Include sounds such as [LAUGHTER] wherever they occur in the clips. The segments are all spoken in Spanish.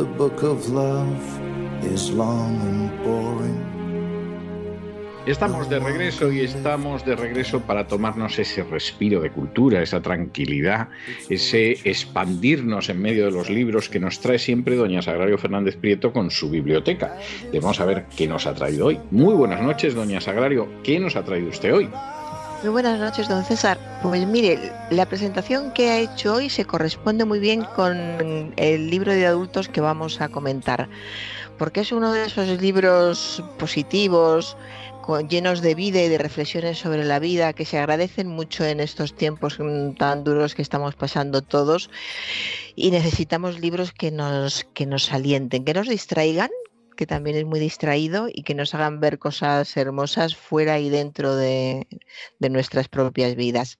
The book of love is long and boring. Estamos de regreso y estamos de regreso para tomarnos ese respiro de cultura, esa tranquilidad, ese expandirnos en medio de los libros que nos trae siempre doña Sagrario Fernández Prieto con su biblioteca. Vamos a ver qué nos ha traído hoy. Muy buenas noches, doña Sagrario. ¿Qué nos ha traído usted hoy? Muy buenas noches, don César. Pues mire, la presentación que ha hecho hoy se corresponde muy bien con el libro de adultos que vamos a comentar, porque es uno de esos libros positivos, llenos de vida y de reflexiones sobre la vida que se agradecen mucho en estos tiempos tan duros que estamos pasando todos y necesitamos libros que nos que nos alienten, que nos distraigan, que también es muy distraído y que nos hagan ver cosas hermosas fuera y dentro de, nuestras propias vidas.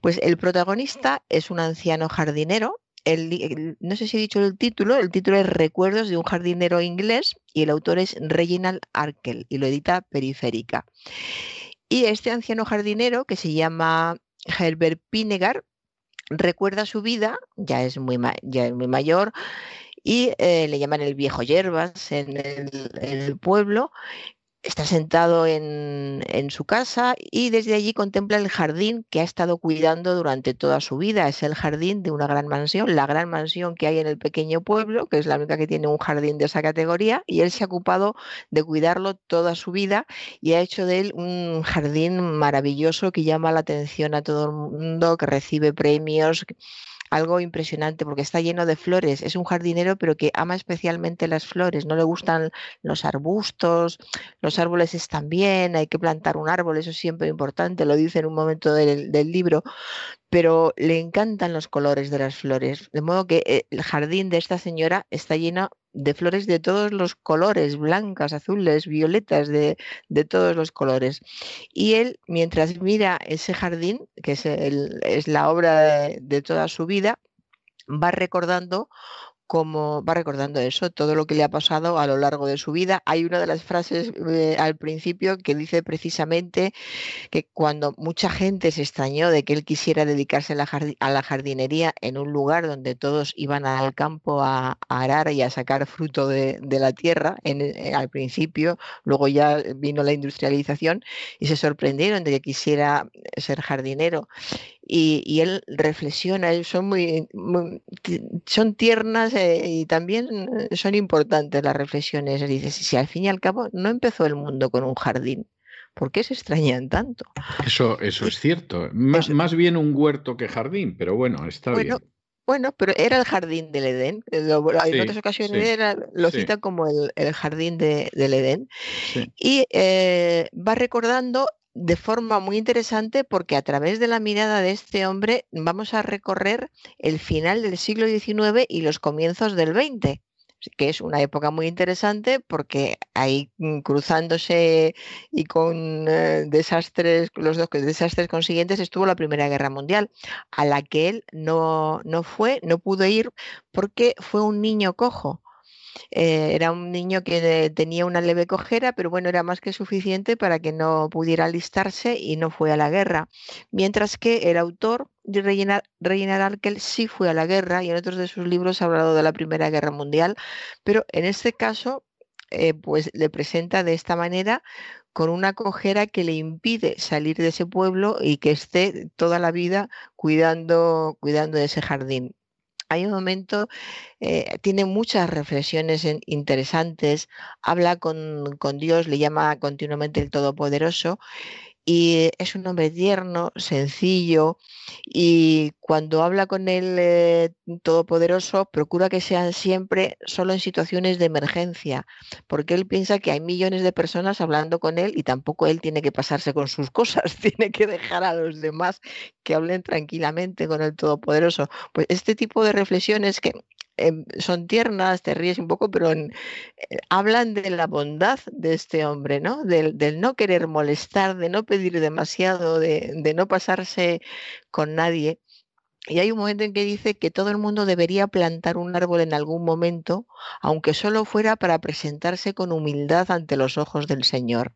Pues el protagonista es un anciano jardinero. no sé si he dicho el título, el título es Recuerdos de un jardinero inglés y el autor es Reginald Arkel y lo edita Periférica. Y este anciano jardinero que se llama Herbert Pinegar recuerda su vida, ya es muy, ya es muy mayor, y eh, le llaman el viejo hierbas en el, pueblo. Está sentado en, su casa y desde allí contempla el jardín que ha estado cuidando durante toda su vida. Es el jardín de una gran mansión, la gran mansión que hay en el pequeño pueblo, que es la única que tiene un jardín de esa categoría, y él se ha ocupado de cuidarlo toda su vida y ha hecho de él un jardín maravilloso que llama la atención a todo el mundo, que recibe premios algo impresionante porque está lleno de flores. Es un jardinero, pero que ama especialmente las flores. No le gustan los arbustos, los árboles están bien, hay que plantar un árbol, eso es siempre importante, lo dice en un momento del, del libro, pero le encantan los colores de las flores. De modo que eh, el jardín de esta señora está lleno de flores de todos los colores, blancas, azules, violetas, de, todos los colores. Y él, mientras mira ese jardín, que es, es la obra de toda su vida, va recordando como va recordando eso, todo lo que le ha pasado a lo largo de su vida. Hay una de las frases eh, al principio que dice precisamente que cuando mucha gente se extrañó de que él quisiera dedicarse a la, jardinería en un lugar donde todos iban al campo a, arar y a sacar fruto de, la tierra eh, al principio, luego ya vino la industrialización y se sorprendieron de que quisiera ser jardinero y, él reflexiona, son muy, son tiernas eh, y también son importantes las reflexiones. Dice, si al fin y al cabo no empezó el mundo con un jardín, ¿por qué se extrañan tanto? Eso, eso es cierto. Más, más bien un huerto que jardín, pero bueno, está bien. Bueno, pero era el jardín del Edén. en otras ocasiones lo cita como el, jardín del Edén. Y eh, va recordando de forma muy interesante porque a través de la mirada de este hombre vamos a recorrer el final del siglo XIX y los comienzos del XX que es una época muy interesante porque ahí mm, cruzándose y con eh, desastres, los dos desastres consiguientes estuvo la Primera Guerra Mundial, a la que él no, no fue, no pudo ir porque fue un niño cojo. Eh, era un niño que tenía una leve cojera, pero bueno, era más que suficiente para que no pudiera alistarse y no fue a la guerra. Mientras que el autor, Reginald Arkel, sí fue a la guerra y en otros de sus libros ha hablado de la Primera Guerra Mundial, pero en este caso, eh, pues le presenta de esta manera con una cojera que le impide salir de ese pueblo y que esté toda la vida cuidando, cuidando de ese jardín hay un momento, eh, tiene muchas reflexiones interesantes, habla con, con Dios, le llama continuamente el Todopoderoso y es un hombre tierno, sencillo y cuando habla con el eh, Todopoderoso procura que sean siempre solo en situaciones de emergencia, porque él piensa que hay millones de personas hablando con él y tampoco él tiene que pasarse con sus cosas, [LAUGHS] tiene que dejar a los demás que hablen tranquilamente con el Todopoderoso. Pues este tipo de reflexiones que em, son tiernas, te ríes un poco, pero eh, hablan de la bondad de este hombre, ¿no? Del, no querer molestar, de no pedir demasiado, de, de no pasarse con nadie. Y hay un momento en que dice que todo el mundo debería plantar un árbol en algún momento, aunque solo fuera para presentarse con humildad ante los ojos del Señor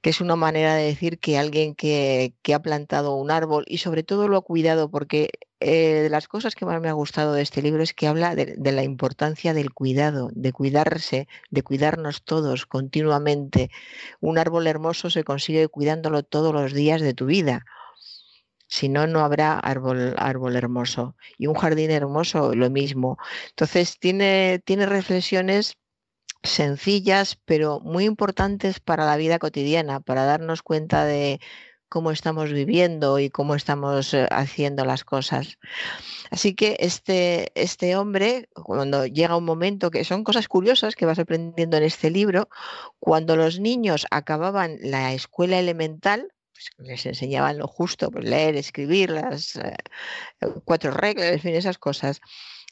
que es una manera de decir que alguien que, ha plantado un árbol y sobre todo lo ha cuidado, porque eh, de las cosas que más me ha gustado de este libro es que habla de, la importancia del cuidado, de cuidarse, de cuidarnos todos continuamente. Un árbol hermoso se consigue cuidándolo todos los días de tu vida. Si no, no habrá árbol, árbol hermoso. Y un jardín hermoso, lo mismo. Entonces, tiene, tiene reflexiones sencillas, pero muy importantes para la vida cotidiana, para darnos cuenta de cómo estamos viviendo y cómo estamos eh, haciendo las cosas. Así que este, este hombre, cuando llega un momento que son cosas curiosas que vas aprendiendo en este libro, cuando los niños acababan la escuela elemental, pues les enseñaban lo justo, pues leer, escribir, las eh, cuatro reglas, en fin, esas cosas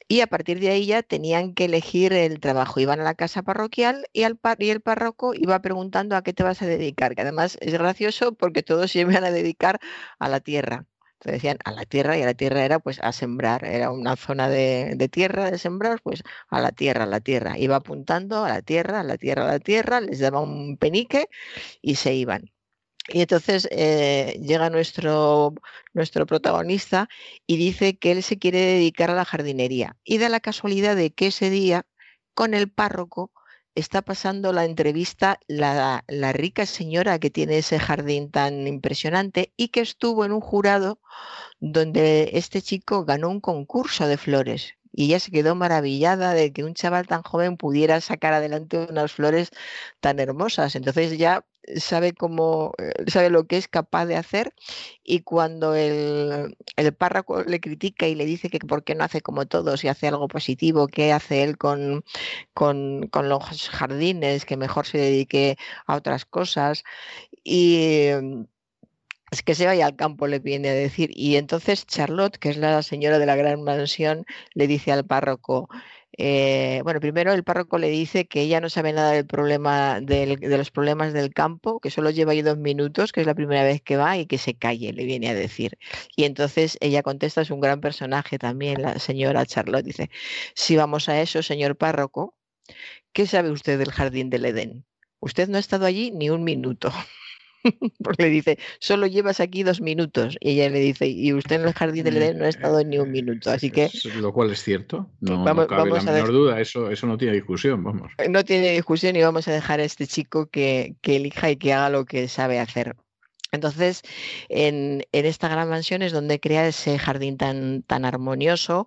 y a partir de ahí ya tenían que elegir el trabajo. Iban a la casa parroquial y, al y el párroco iba preguntando a qué te vas a dedicar, que además es gracioso porque todos se iban a dedicar a la tierra. Entonces decían a la tierra y a la tierra era pues a sembrar, era una zona de, de tierra de sembrar, pues a la tierra, a la tierra. Iba apuntando a la tierra, a la tierra, a la tierra, les daba un penique y se iban. Y entonces eh, llega nuestro, nuestro protagonista y dice que él se quiere dedicar a la jardinería. Y da la casualidad de que ese día, con el párroco, está pasando la entrevista la, la, rica señora que tiene ese jardín tan impresionante y que estuvo en un jurado donde este chico ganó un concurso de flores y ella se quedó maravillada de que un chaval tan joven pudiera sacar adelante unas flores tan hermosas. Entonces ya sabe cómo, eh, sabe lo que es capaz de hacer y cuando el, el párroco le critica y le dice que por qué no hace como todos y hace algo positivo, qué hace él con, con, con los jardines, que mejor se dedique a otras cosas y es que se vaya al campo, le viene a decir. Y entonces Charlotte, que es la señora de la gran mansión, le dice al párroco, eh, bueno, primero el párroco le dice que ella no sabe nada del problema de los problemas del campo, que solo lleva ahí dos minutos, que es la primera vez que va y que se calle, le viene a decir. Y entonces ella contesta, es un gran personaje también, la señora Charlotte, dice, si vamos a eso, señor párroco, ¿qué sabe usted del jardín del Edén? Usted no ha estado allí ni un minuto. [LAUGHS] porque le dice, solo llevas aquí dos minutos. Y ella le dice, y usted en el jardín del Edén no ha estado ni un minuto. Así que. Lo cual es cierto. No, vamos, cabe la menor duda, eso, eso no tiene discusión, vamos. No tiene discusión y vamos a dejar a este chico que, que elija y que haga lo que sabe hacer. Entonces, en, esta gran mansión es donde crea ese jardín tan, tan armonioso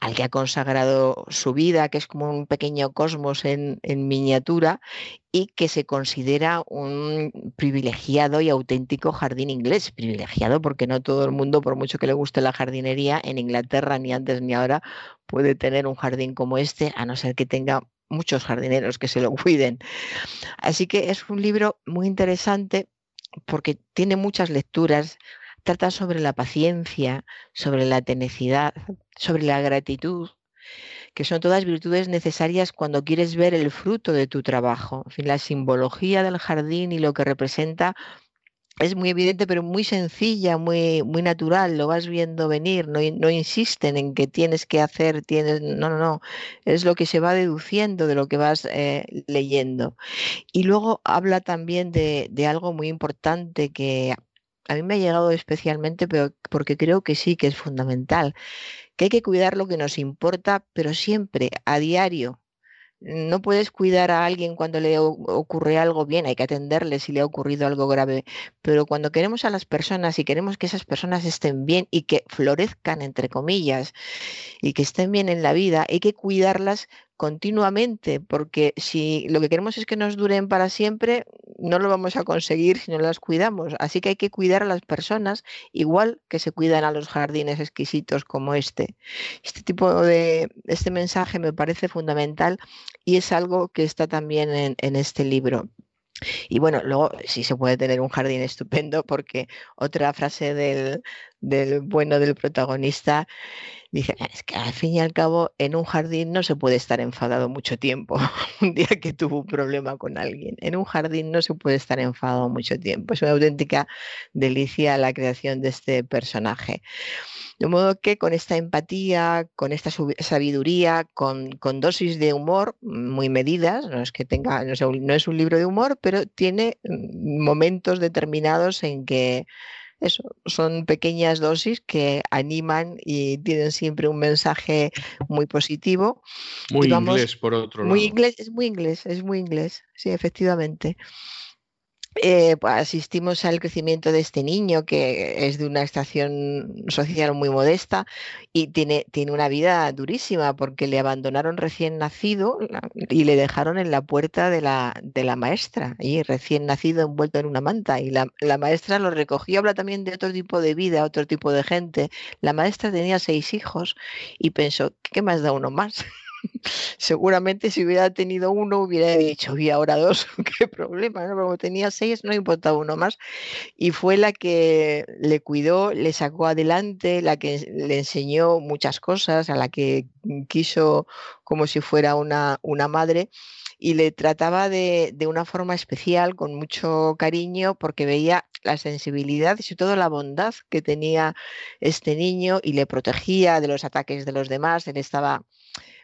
al que ha consagrado su vida, que es como un pequeño cosmos en, miniatura y que se considera un privilegiado y auténtico jardín inglés. Privilegiado porque no todo el mundo, por mucho que le guste la jardinería, en Inglaterra ni antes ni ahora puede tener un jardín como este, a no ser que tenga muchos jardineros que se lo cuiden. Así que es un libro muy interesante porque tiene muchas lecturas, trata sobre la paciencia, sobre la tenacidad, sobre la gratitud, que son todas virtudes necesarias cuando quieres ver el fruto de tu trabajo. En fin, la simbología del jardín y lo que representa es muy evidente, pero muy sencilla, muy, muy natural, lo vas viendo venir, no, no, insisten en que tienes que hacer, tienes, no, no, no, es lo que se va deduciendo de lo que vas eh, leyendo. Y luego habla también de, de, algo muy importante que a mí me ha llegado especialmente, pero porque creo que sí que es fundamental, que hay que cuidar lo que nos importa, pero siempre, a diario, no puedes cuidar a alguien cuando le ocurre algo bien, hay que atenderle si le ha ocurrido algo grave, pero cuando queremos a las personas y queremos que esas personas estén bien y que florezcan, entre comillas, y que estén bien en la vida, hay que cuidarlas continuamente, porque si lo que queremos es que nos duren para siempre, no lo vamos a conseguir si no las cuidamos. Así que hay que cuidar a las personas igual que se cuidan a los jardines exquisitos como este. Este tipo de, este mensaje me parece fundamental y es algo que está también en, este libro. Y bueno, luego sí se puede tener un jardín estupendo porque otra frase del, del bueno del protagonista Dice, es que al fin y al cabo en un jardín no se puede estar enfadado mucho tiempo. [LAUGHS] un día que tuvo un problema con alguien, en un jardín no se puede estar enfadado mucho tiempo. Es una auténtica delicia la creación de este personaje. De modo que con esta empatía, con esta sabiduría, con, dosis de humor muy medidas, no es que tenga, no es un libro de humor, pero tiene mm, momentos determinados en que eso, son pequeñas dosis que animan y tienen siempre un mensaje muy positivo. Muy inglés, por otro lado. Muy inglés, es muy inglés, es muy inglés, sí, efectivamente. Eh, pues, asistimos al crecimiento de este niño que es de una estación social muy modesta y tiene, tiene una vida durísima porque le abandonaron recién nacido y le dejaron en la puerta de la, de la maestra, y recién nacido envuelto en una manta. Y la, la maestra lo recogió, habla también de otro tipo de vida, otro tipo de gente. La maestra tenía seis hijos y pensó, ¿qué más da uno más? [LAUGHS] seguramente si hubiera tenido uno hubiera dicho, y ahora dos, [LAUGHS] qué problema, ¿no? como tenía seis no importaba uno más. Y fue la que le cuidó, le sacó adelante, la que le enseñó muchas cosas, a la que quiso como si fuera una, una madre y le trataba de, de, una forma especial, con mucho cariño, porque veía la sensibilidad y sobre todo la bondad que tenía este niño y le protegía de los ataques de los demás. Él estaba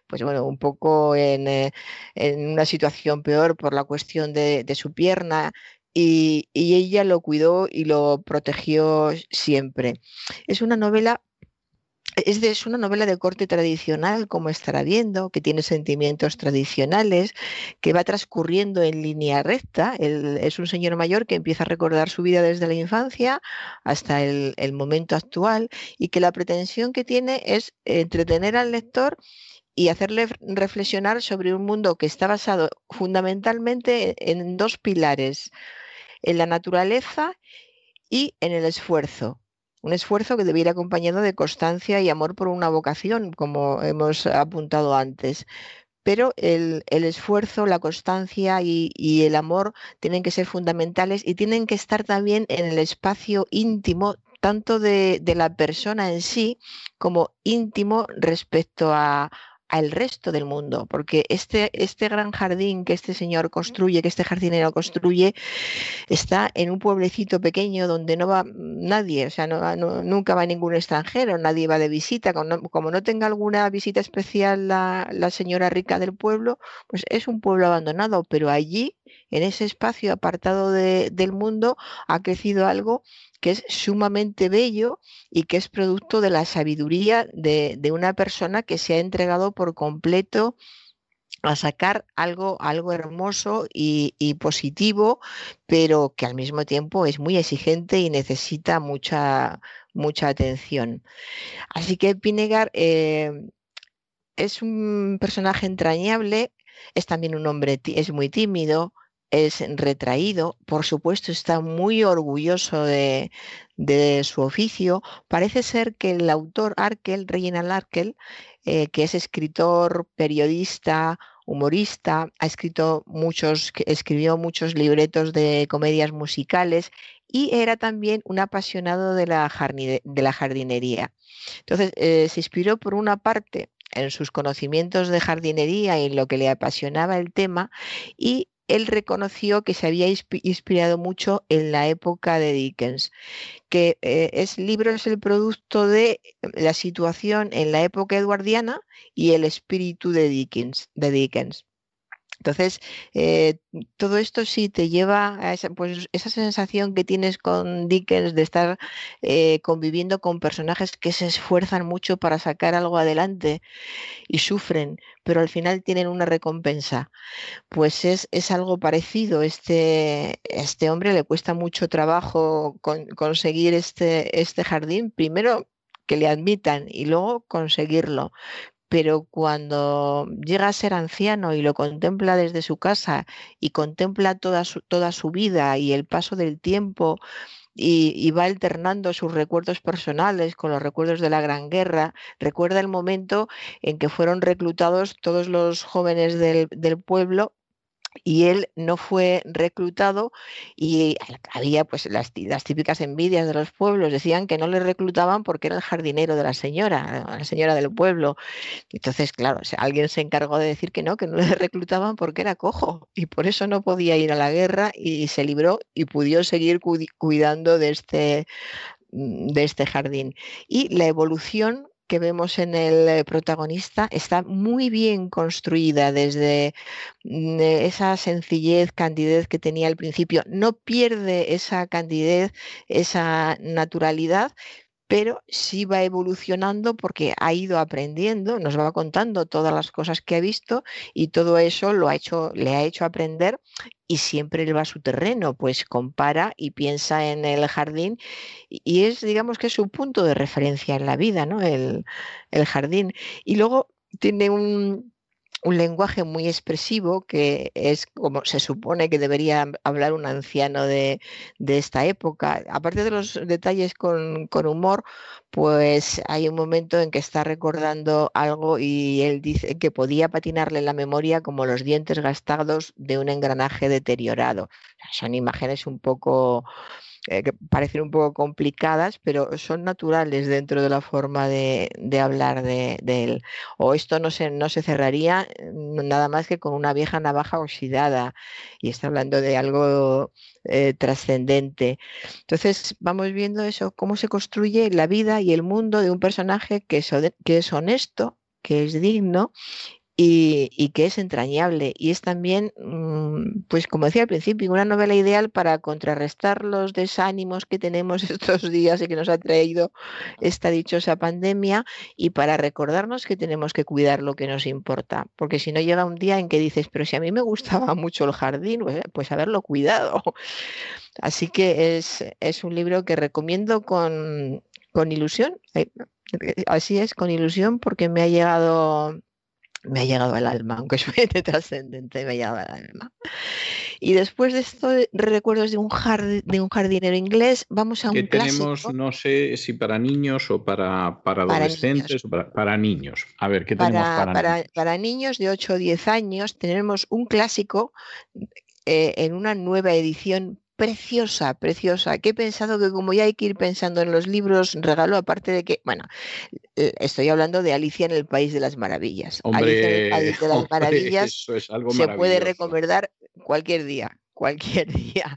pues bueno, un poco eh, en, una situación peor por la cuestión de, su pierna y, ella lo cuidó y lo protegió siempre. Es una novela es, es, una novela de corte tradicional, como estará viendo, que tiene sentimientos tradicionales, que va transcurriendo en línea recta. es un señor mayor que empieza a recordar su vida desde la infancia hasta el momento actual y que la pretensión que tiene es entretener al lector y hacerle reflexionar sobre un mundo que está basado fundamentalmente en dos pilares, en la naturaleza y en el esfuerzo. Un esfuerzo que debiera acompañado de constancia y amor por una vocación, como hemos apuntado antes. Pero el, esfuerzo, la constancia y, el amor tienen que ser fundamentales y tienen que estar también en el espacio íntimo tanto de, de la persona en sí como íntimo respecto a, al resto del mundo, porque este, este gran jardín que este señor construye, que este jardinero construye, está en un pueblecito pequeño donde no va nadie, o sea, no, nunca va ningún extranjero, nadie va de visita, como no, tenga alguna visita especial la, la señora rica del pueblo, pues es un pueblo abandonado, pero allí, en ese espacio apartado del mundo, ha crecido algo que es sumamente bello y que es producto de la sabiduría de, una persona que se ha entregado por completo a sacar algo, algo hermoso y, positivo, pero que al mismo tiempo es muy exigente y necesita mucha, mucha atención. Así que Pinegar eh, es un personaje entrañable, es también un hombre, es muy tímido, es retraído, por supuesto está muy orgulloso de, su oficio. Parece ser que el autor Arkel, Reginald Arkel, eh, que es escritor, periodista, humorista, ha escrito muchos, escribió muchos libretos de comedias musicales y era también un apasionado de la, jardinería. Entonces, eh, se inspiró por una parte en sus conocimientos de jardinería y en lo que le apasionaba el tema y él reconoció que se había inspirado mucho en la época de Dickens, que eh, libro es el producto de la situación en la época eduardiana y el espíritu de Dickens. De Dickens. Entonces, eh, todo esto sí te lleva a esa, pues, esa sensación que tienes con Dickens de estar eh, conviviendo con personajes que se esfuerzan mucho para sacar algo adelante y sufren, pero al final tienen una recompensa. Pues es, es algo parecido. Este, este hombre le cuesta mucho trabajo conseguir este, este jardín. Primero, que le admitan y luego conseguirlo pero cuando llega a ser anciano y lo contempla desde su casa y contempla toda su, toda su vida y el paso del tiempo y, va alternando sus recuerdos personales con los recuerdos de la Gran Guerra, recuerda el momento en que fueron reclutados todos los jóvenes del, del pueblo y él no fue reclutado y había pues las, típicas envidias de los pueblos, decían que no le reclutaban porque era el jardinero de la señora, la señora del pueblo. Entonces, claro, alguien se encargó de decir que no, que no le [LAUGHS] reclutaban porque era cojo y por eso no podía ir a la guerra y se libró y pudo seguir cuidando de este, de este jardín. Y la evolución que vemos en el eh, protagonista está muy bien construida desde mm, eh, esa sencillez, candidez que tenía al principio. No pierde esa candidez, esa naturalidad, pero sí va evolucionando porque ha ido aprendiendo, nos va contando todas las cosas que ha visto y todo eso lo ha hecho, le ha hecho aprender y siempre él va a su terreno, pues compara y piensa en el jardín y es, digamos que es su punto de referencia en la vida, ¿no? El, el jardín. Y luego tiene un, un lenguaje muy expresivo que es como se supone que debería hablar un anciano de, esta época. Aparte de los detalles con, humor, pues hay un momento en que está recordando algo y él dice que podía patinarle la memoria como los dientes gastados de un engranaje deteriorado. Son imágenes un poco eh, que parecen un poco complicadas, pero son naturales dentro de la forma de, hablar de, él. O esto no se, no se cerraría mm, nada más que con una vieja navaja oxidada y está hablando de algo eh, trascendente. Entonces vamos viendo eso, cómo se construye la vida y el mundo de un personaje que que es honesto, que es digno y, que es entrañable. Y es también, mm, pues como decía al principio, una novela ideal para contrarrestar los desánimos que tenemos [LAUGHS] estos días y que nos ha traído esta dichosa pandemia y para recordarnos que tenemos que cuidar lo que nos importa. Porque si no llega un día en que dices, pero si a mí me gustaba mucho el jardín, pues, pues haberlo cuidado. [LAUGHS] Así que es, es un libro que recomiendo con, con ilusión. Eh, así es, con ilusión, porque me ha llegado me ha llegado al alma, aunque [LAUGHS] suene trascendente, me ha llegado al alma. Y después de esto, recuerdos de un, de un jardinero inglés, vamos a un que tenemos, no sé si para niños o para, para adolescentes o para, niños. A ver, ¿qué tenemos para, para niños? Para niños de 8 o 10 años tenemos un clásico eh, en una nueva edición preciosa, preciosa, que he pensado que como ya hay que ir pensando en los libros regalo, aparte de que, bueno, estoy hablando de Alicia en el País de las Maravillas. Alicia en el País de las [LAUGHS] Maravillas se puede recomendar cualquier día, cualquier [LAUGHS] día.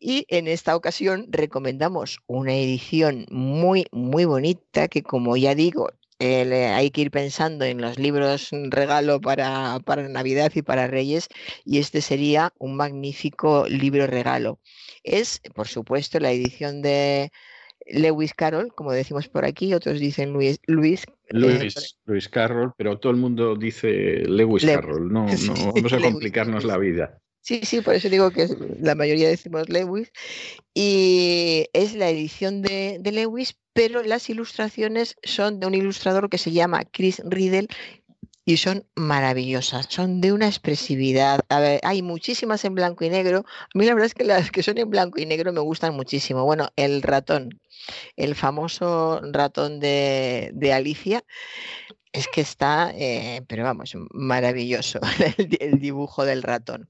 Y en esta ocasión recomendamos una edición muy, muy bonita que, como ya digo, eh, hay que ir pensando en los libros regalo para, para, Navidad y para Reyes y este sería un magnífico libro regalo. Es, por supuesto, la edición de Lewis Carroll, como decimos por aquí, otros dicen Luis. Luis, eh, Luis, Carroll, pero todo el mundo dice Lewis, Carroll, no, no [LAUGHS] vamos a complicarnos la vida. Sí, sí, por eso digo que la mayoría decimos Lewis. Y es la edición de, Lewis, pero las ilustraciones son de un ilustrador que se llama Chris Riddle y son maravillosas, son de una expresividad. Hay muchísimas en blanco y negro. A mí la verdad es que las que son en blanco y negro me gustan muchísimo. Bueno, el ratón, el famoso ratón de, de Alicia es que está, eh, pero vamos, maravilloso [LAUGHS] el, dibujo del ratón.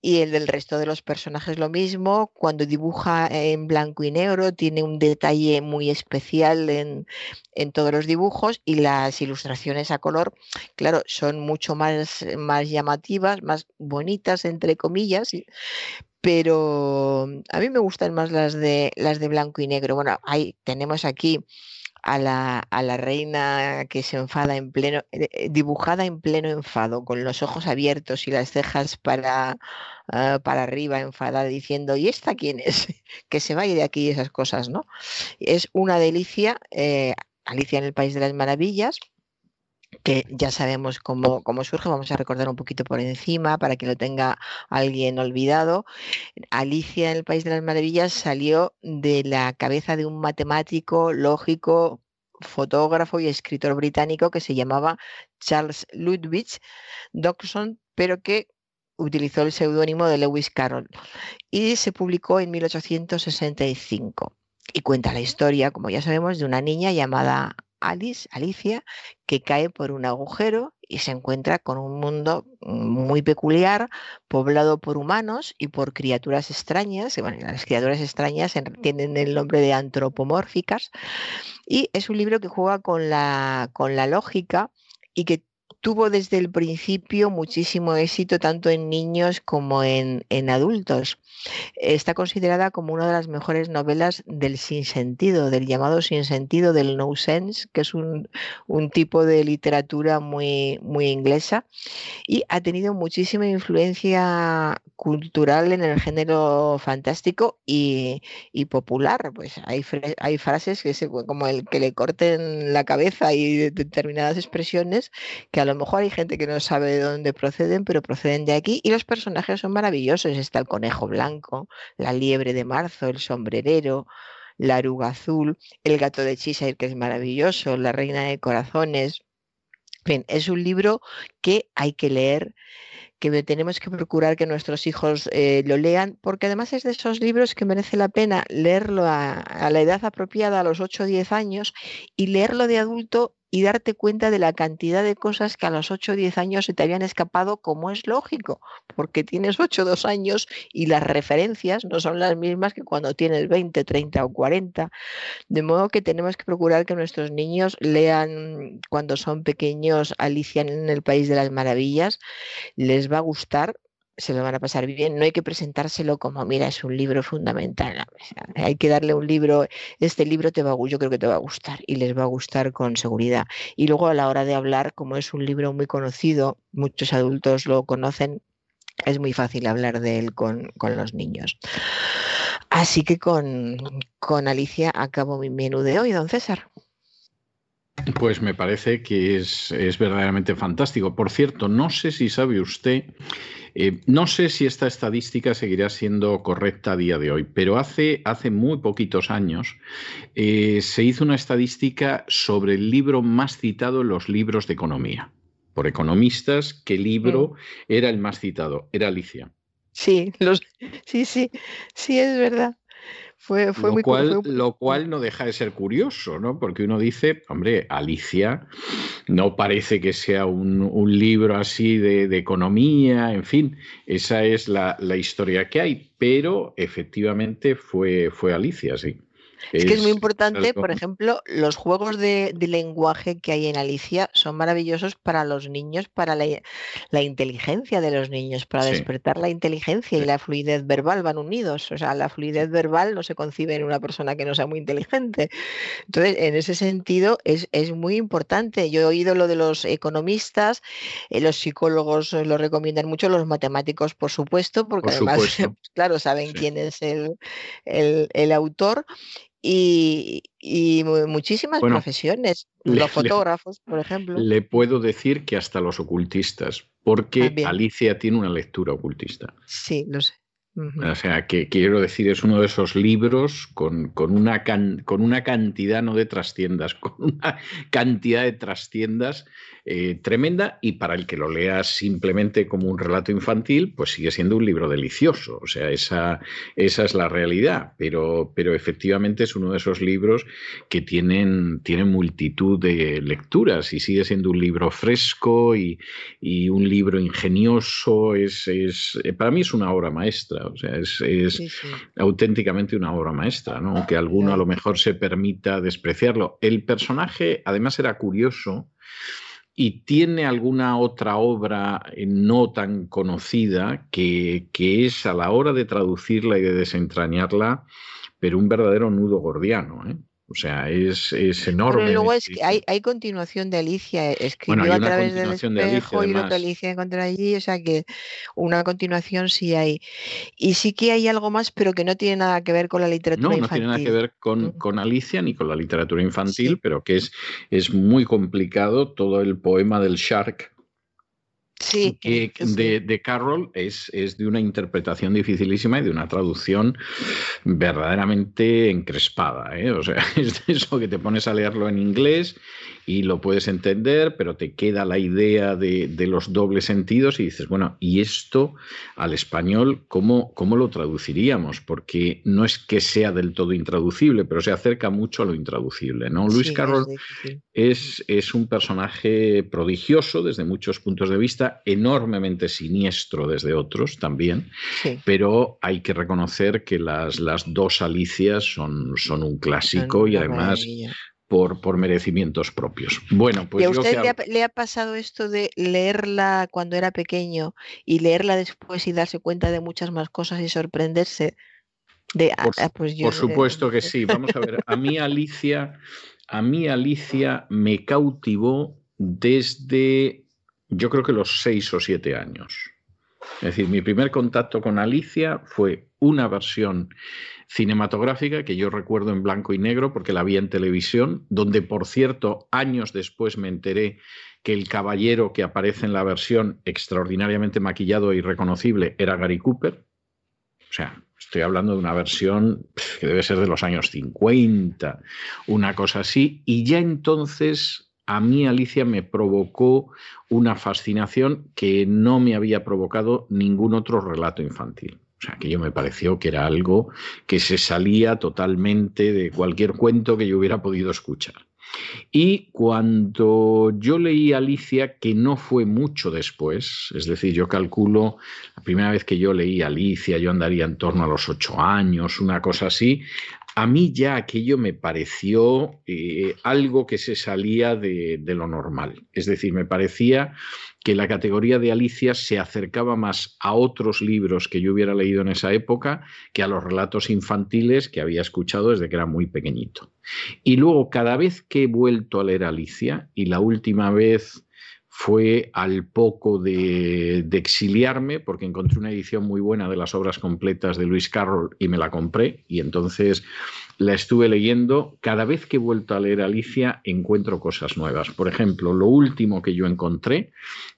Y el del resto de los personajes lo mismo, cuando dibuja en blanco y negro tiene un detalle muy especial en, todos los dibujos y las ilustraciones a color, claro, son mucho más, más llamativas, más bonitas, entre comillas, pero a mí me gustan más las de, las de blanco y negro. Bueno, ahí tenemos aquí a la, a la reina que se enfada en pleno, eh, eh, dibujada en pleno enfado, con los ojos abiertos y las cejas para, ah, para arriba, enfadada, diciendo, ¿y esta quién es? [LAUGHS] que se vaya de aquí esas cosas, ¿no? Es una delicia, eh, Alicia en el País de las Maravillas, que ya sabemos cómo, cómo, surge, vamos a recordar un poquito por encima para que lo tenga alguien olvidado. Alicia en el País de las Maravillas salió de la cabeza de un matemático, lógico, fotógrafo y escritor británico que se llamaba Charles Ludwig Dodson, pero que utilizó el seudónimo de Lewis Carroll y se publicó en 1865 y cuenta la historia, como ya sabemos, de una niña llamada Alice, Alicia, que cae por un agujero y se encuentra con un mundo muy peculiar, poblado por humanos y por criaturas extrañas. Bueno, las criaturas extrañas tienen el nombre de antropomórficas. Y es un libro que juega con la, con la lógica y que tuvo desde el principio muchísimo éxito tanto en niños como en, adultos. Está considerada como una de las mejores novelas del sinsentido, del llamado sinsentido, del no sense, que es un, tipo de literatura muy, muy inglesa y ha tenido muchísima influencia cultural en el género fantástico y, popular. Pues hay, hay frases que se, como el que le corten la cabeza y determinadas expresiones que a lo mejor hay gente que no sabe de dónde proceden, pero proceden de aquí y los personajes son maravillosos. Está el conejo blanco, la liebre de marzo, el sombrerero, la aruga azul, el gato de Cheshire, que es maravilloso, la reina de corazones. Es un libro que hay que leer que tenemos que procurar que nuestros hijos eh, lo lean, porque además es de esos libros que merece la pena leerlo a, a la edad apropiada, a los 8 o 10 años, y leerlo de adulto y darte cuenta de la cantidad de cosas que a los 8 o 10 años se te habían escapado, como es lógico, porque tienes 8 o 2 años y las referencias no son las mismas que cuando tienes 20, 30 o 40. De modo que tenemos que procurar que nuestros niños lean cuando son pequeños Alicia en el País de las Maravillas. Les va a gustar se lo van a pasar bien. No hay que presentárselo como, mira, es un libro fundamental. hay que darle un libro, este libro te va a, yo creo que te va a gustar y les va a gustar con seguridad. Y luego a la hora de hablar, como es un libro muy conocido, muchos adultos lo conocen, es muy fácil hablar de él con, los niños. Así que con, con Alicia acabo mi menú de hoy, don César. Pues me parece que es, es verdaderamente fantástico. Por cierto, no sé si sabe usted eh, no sé si esta estadística seguirá siendo correcta a día de hoy, pero hace, hace muy poquitos años eh, se hizo una estadística sobre el libro más citado en los libros de economía. Por economistas, ¿qué libro mm. era el más citado? Era Alicia. Sí, sí, sí, sí, es verdad lo, cual, lo cual no deja de ser curioso, ¿no? Porque uno dice, hombre, Alicia no parece que sea un, libro así de, economía, en fin, esa es la, la, historia que hay, pero efectivamente fue, fue Alicia, sí. Es, que es muy importante, por ejemplo, los juegos de, lenguaje que hay en Alicia son maravillosos para los niños, para la, inteligencia de los niños, para despertar la inteligencia y la fluidez verbal van unidos. O sea, la fluidez verbal no se concibe en una persona que no sea muy inteligente. Entonces, en ese sentido, es, muy importante. Yo he oído lo de los economistas, eh, los psicólogos lo recomiendan mucho, los matemáticos, por supuesto, porque además, [LAUGHS] claro, saben quién es el, el autor y, muchísimas profesiones, los fotógrafos, por ejemplo. Le puedo decir que hasta los ocultistas, porque Alicia tiene una lectura ocultista. Sí, lo sé. O sea, que quiero decir, es uno de esos libros con, con, una, con una cantidad, no de trastiendas, [LAUGHS] con una cantidad de trastiendas eh, tremenda y para el que lo lea simplemente como un relato infantil, pues sigue siendo un libro delicioso. O sea, esa, esa es la realidad, pero, pero efectivamente es uno de esos libros que tienen, tienen multitud de lecturas y sigue siendo un libro fresco y, un libro ingenioso. Es, es, para mí es una obra maestra, o sea, es, auténticamente una obra maestra, ¿no? aunque alguno a lo mejor se permita despreciarlo. El personaje, además, era curioso y tiene alguna otra obra eh, no tan conocida que, que, es a la hora de traducirla y de desentrañarla, pero un verdadero nudo gordiano. ¿eh? O sea, es, es enorme. Pero luego es que hay, hay, continuación de Alicia, escribió a través del espejo de y lo que Alicia encontró allí, o sea que una continuación sí hay. Y sí que hay algo más, pero que no tiene nada que ver con la literatura infantil. No, no tiene nada que ver con, con, Alicia ni con la literatura infantil, pero que es, es muy complicado todo el poema del Shark Sí, que de, de, Carroll es, es, de una interpretación dificilísima y de una traducción verdaderamente encrespada. ¿eh? O sea, [LAUGHS] es de eso que te pones a leerlo en inglés y lo puedes entender, pero te queda la idea de, de los dobles sentidos y dices, bueno, ¿y esto al español cómo, cómo lo traduciríamos? Porque no es que sea del todo intraducible, pero se acerca mucho a lo intraducible. ¿no? Luis Carroll es, es un personaje prodigioso desde muchos puntos de vista, enormemente siniestro desde otros también, pero hay que reconocer que las, las dos Alicias son, son un clásico y además por, por, merecimientos propios. Bueno, pues. ¿Y a usted le, ha, pasado esto de leerla cuando era pequeño y leerla después y darse cuenta de muchas más cosas y sorprenderse? De, por, ah, pues por supuesto que sí. Vamos a ver. A mí Alicia, a mí [LAUGHS] Alicia me cautivó desde, yo creo que los seis o siete años. Es decir, mi primer contacto con Alicia fue una versión cinematográfica que yo recuerdo en blanco y negro porque la vi en televisión, donde por cierto años después me enteré que el caballero que aparece en la versión extraordinariamente maquillado y reconocible era Gary Cooper. O sea, estoy hablando de una versión que debe ser de los años 50, una cosa así, y ya entonces a mí Alicia me provocó una fascinación que no me había provocado ningún otro relato infantil. O sea, aquello me pareció que era algo que se salía totalmente de cualquier cuento que yo hubiera podido escuchar. Y cuando yo leí Alicia, que no fue mucho después, es decir, yo calculo, la primera vez que yo leí Alicia, yo andaría en torno a los ocho años, una cosa así, a mí ya aquello me pareció eh, algo que se salía de, de, lo normal. Es decir, me parecía que la categoría de Alicia se acercaba más a otros libros que yo hubiera leído en esa época que a los relatos infantiles que había escuchado desde que era muy pequeñito. Y luego, cada vez que he vuelto a leer Alicia, y la última vez fue al poco de, exiliarme porque encontré una edición muy buena de las obras completas de Luis Carroll y me la compré y entonces la estuve leyendo. Cada vez que he vuelto a leer Alicia encuentro cosas nuevas. Por ejemplo, lo último que yo encontré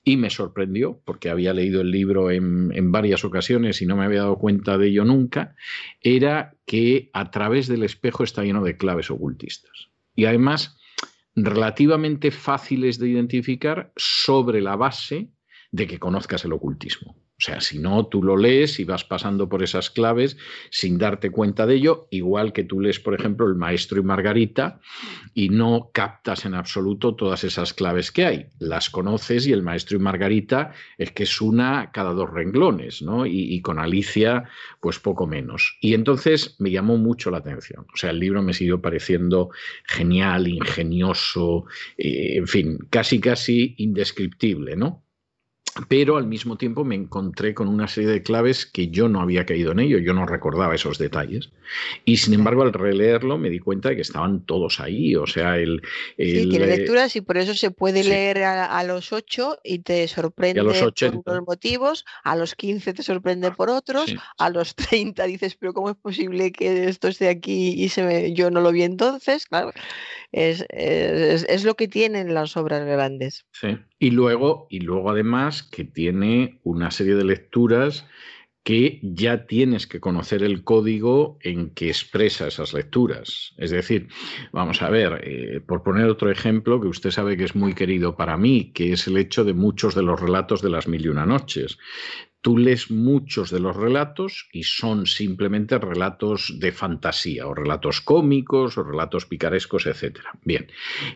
y me sorprendió porque había leído el libro en, en varias ocasiones y no me había dado cuenta de ello nunca, era que a través del espejo está lleno de claves ocultistas. Y además relativamente fáciles de identificar sobre la base de que conozcas el ocultismo. Sea, si no, tú lo lees y vas pasando por esas claves sin darte cuenta de ello, igual que tú lees, por ejemplo, El Maestro y Margarita y no captas en absoluto todas esas claves que hay. Las conoces y El Maestro y Margarita es que es una cada dos renglones, ¿no? Y, con Alicia, pues poco menos. Y entonces me llamó mucho la atención. O sea, el libro me siguió pareciendo genial, ingenioso, eh, en fin, casi, casi indescriptible, ¿no? Pero al mismo tiempo me encontré con una serie de claves que yo no había caído en ello, yo no recordaba esos detalles. Y sin embargo, al releerlo me di cuenta de que estaban todos ahí, o sea, el... sí, tiene eh, lecturas y por eso se puede leer a, los 8 y te sorprende por unos motivos, a los 15 te sorprende por otros, a los 30 dices, pero ¿cómo es posible que esto esté aquí y se me... yo no lo vi entonces? Claro, es, es, es lo que tienen las obras grandes. Sí, y luego, y luego además que tiene una serie de lecturas que ya tienes que conocer el código en que expresa esas lecturas. Es decir, vamos a ver, eh, por poner otro ejemplo que usted sabe que es muy querido para mí, que es el hecho de muchos de los relatos de las mil y una noches. Tú lees muchos de los relatos y son simplemente relatos de fantasía o relatos cómicos o relatos picarescos, etc. Bien,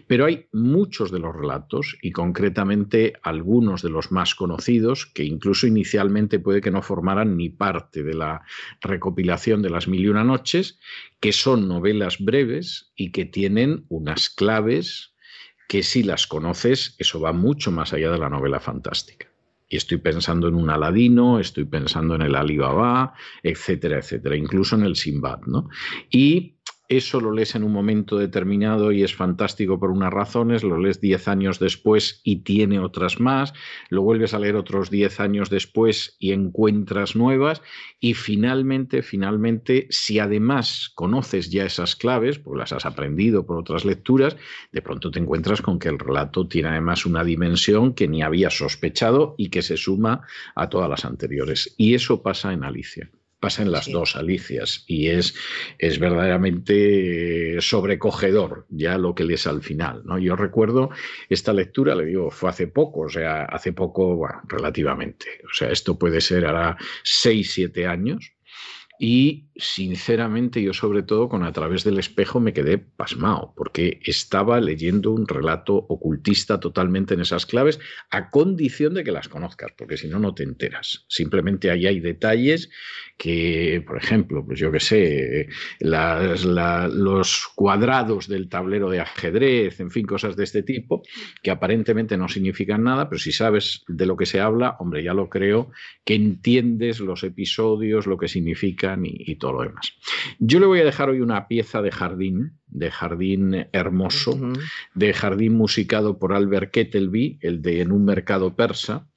pero hay muchos de los relatos y concretamente algunos de los más conocidos que incluso inicialmente puede que no formaran ni parte de la recopilación de las mil y una noches, que son novelas breves y que tienen unas claves que si las conoces, eso va mucho más allá de la novela fantástica. Y estoy pensando en un Aladino, estoy pensando en el Alibaba, etcétera, etcétera, incluso en el Simbad, ¿no? Y eso lo lees en un momento determinado y es fantástico por unas razones, lo lees 10 años después y tiene otras más, lo vuelves a leer otros 10 años después y encuentras nuevas y finalmente, finalmente, si además conoces ya esas claves, pues las has aprendido por otras lecturas, de pronto te encuentras con que el relato tiene además una dimensión que ni había sospechado y que se suma a todas las anteriores. Y eso pasa en Alicia pasa en las dos Alicias y es, es verdaderamente sobrecogedor ya lo que lees al final. ¿no? Yo recuerdo esta lectura, le digo, fue hace poco, o sea, hace poco, bueno, relativamente, o sea, esto puede ser ahora seis, siete años, y sinceramente yo sobre todo con A través del espejo me quedé pasmado porque estaba leyendo un relato ocultista totalmente en esas claves a condición de que las conozcas, porque si no, no te enteras. Simplemente ahí hay detalles que, por ejemplo, pues yo qué sé, los cuadrados del tablero de ajedrez, en fin, cosas de este tipo, que aparentemente no significan nada, pero si sabes de lo que se habla, hombre, ya lo creo, que entiendes los episodios, lo que significan y, todo lo demás. Yo le voy a dejar hoy una pieza de jardín, de jardín hermoso, de jardín musicado por Albert Kettelby, el de En un mercado persa,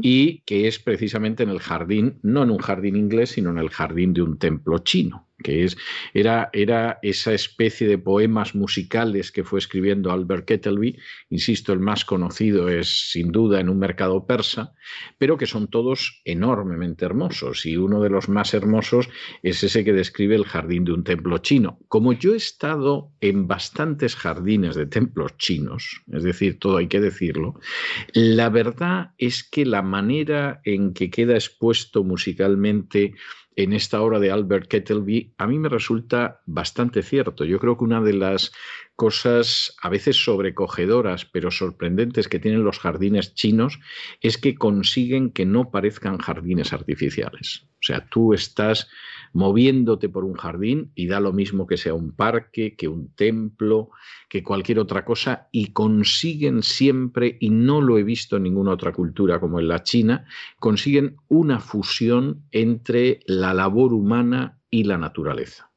y que es precisamente en el jardín, no en un jardín inglés, sino en el jardín de un templo chino que es, era, era esa especie de poemas musicales que fue escribiendo Albert Kettleby, insisto, el más conocido es sin duda en un mercado persa, pero que son todos enormemente hermosos y uno de los más hermosos es ese que describe el jardín de un templo chino. Como yo he estado en bastantes jardines de templos chinos, es decir, todo hay que decirlo, la verdad es que la manera en que queda expuesto musicalmente en esta obra de Albert Kettleby, a mí me resulta bastante cierto. Yo creo que una de las cosas a veces sobrecogedoras, pero sorprendentes que tienen los jardines chinos es que consiguen que no parezcan jardines artificiales. O sea, tú estás moviéndote por un jardín y da lo mismo que sea un parque, que un templo, que cualquier otra cosa, y consiguen siempre, y no lo he visto en ninguna otra cultura como en la China, consiguen una fusión entre la labor humana y la naturaleza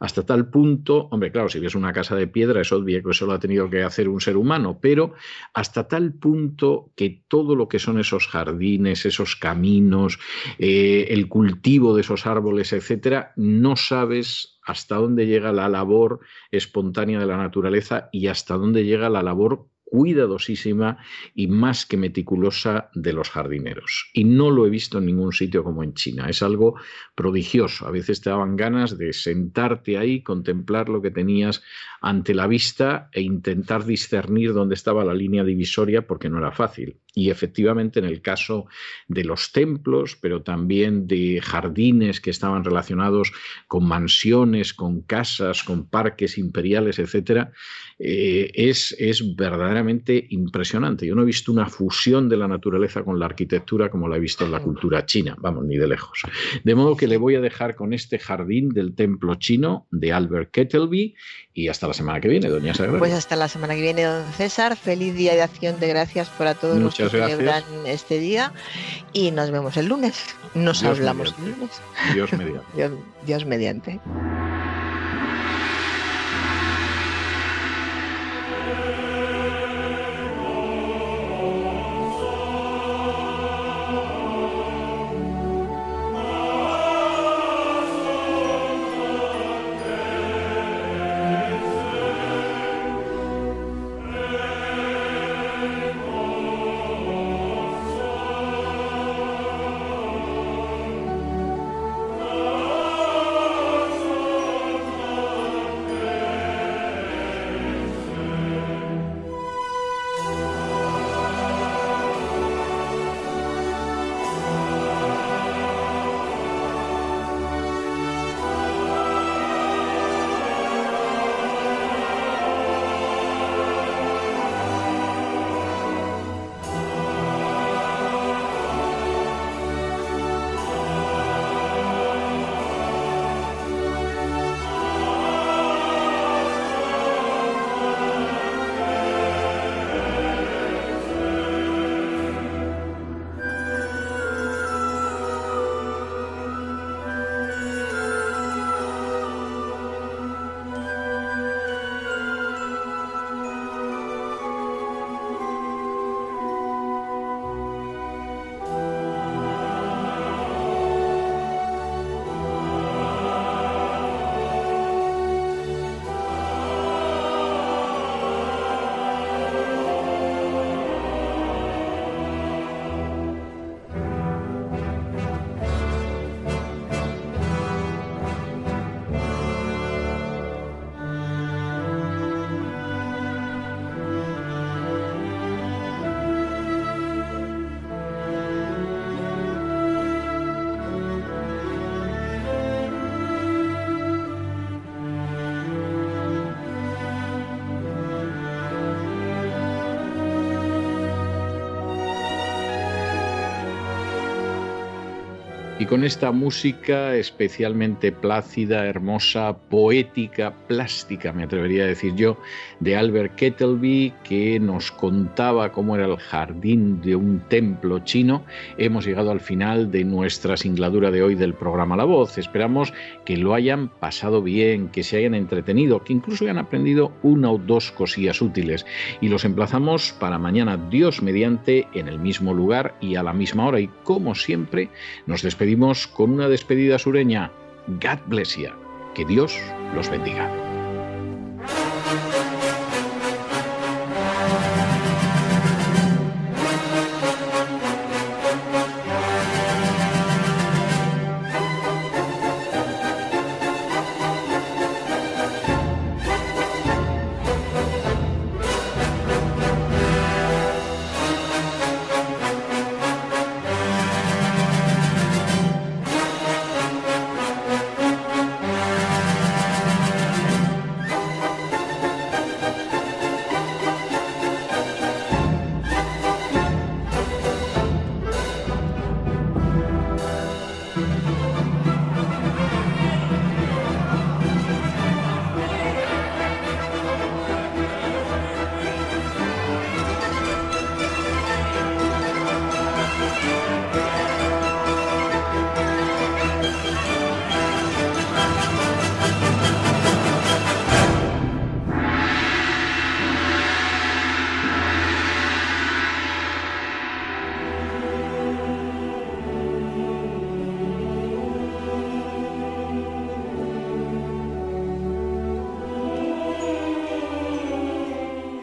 hasta tal punto, hombre, claro, si ves una casa de piedra es obvio que eso lo ha tenido que hacer un ser humano, pero hasta tal punto que todo lo que son esos jardines, esos caminos, eh, el cultivo de esos árboles, etcétera, no sabes hasta dónde llega la labor espontánea de la naturaleza y hasta dónde llega la labor cuidadosísima y más que meticulosa de los jardineros. Y no lo he visto en ningún sitio como en China. Es algo prodigioso. A veces te daban ganas de sentarte ahí, contemplar lo que tenías ante la vista e intentar discernir dónde estaba la línea divisoria porque no era fácil. Y efectivamente en el caso de los templos, pero también de jardines que estaban relacionados con mansiones, con casas, con parques imperiales, etcétera, eh, es, es verdaderamente impresionante. Yo no he visto una fusión de la naturaleza con la arquitectura como la he visto en la cultura china, vamos, ni de lejos. De modo que le voy a dejar con este jardín del templo chino de Albert Kettleby y hasta la semana que viene, doña Sagrada. Pues hasta la semana que viene, don César. Feliz día de acción de gracias para todos los que celebran este día y nos vemos el lunes. Nos hablamos el lunes. Dios mediante. [LAUGHS] Dios mediante. Con esta música especialmente plácida, hermosa, poética, plástica, me atrevería a decir yo, de Albert Kettleby, que nos contaba cómo era el jardín de un templo chino, hemos llegado al final de nuestra singladura de hoy del programa La Voz. Esperamos que lo hayan pasado bien, que se hayan entretenido, que incluso hayan aprendido una o dos cosillas útiles. Y los emplazamos para mañana, Dios mediante, en el mismo lugar y a la misma hora. Y como siempre, nos con una despedida sureña. God bless you. Que Dios los bendiga.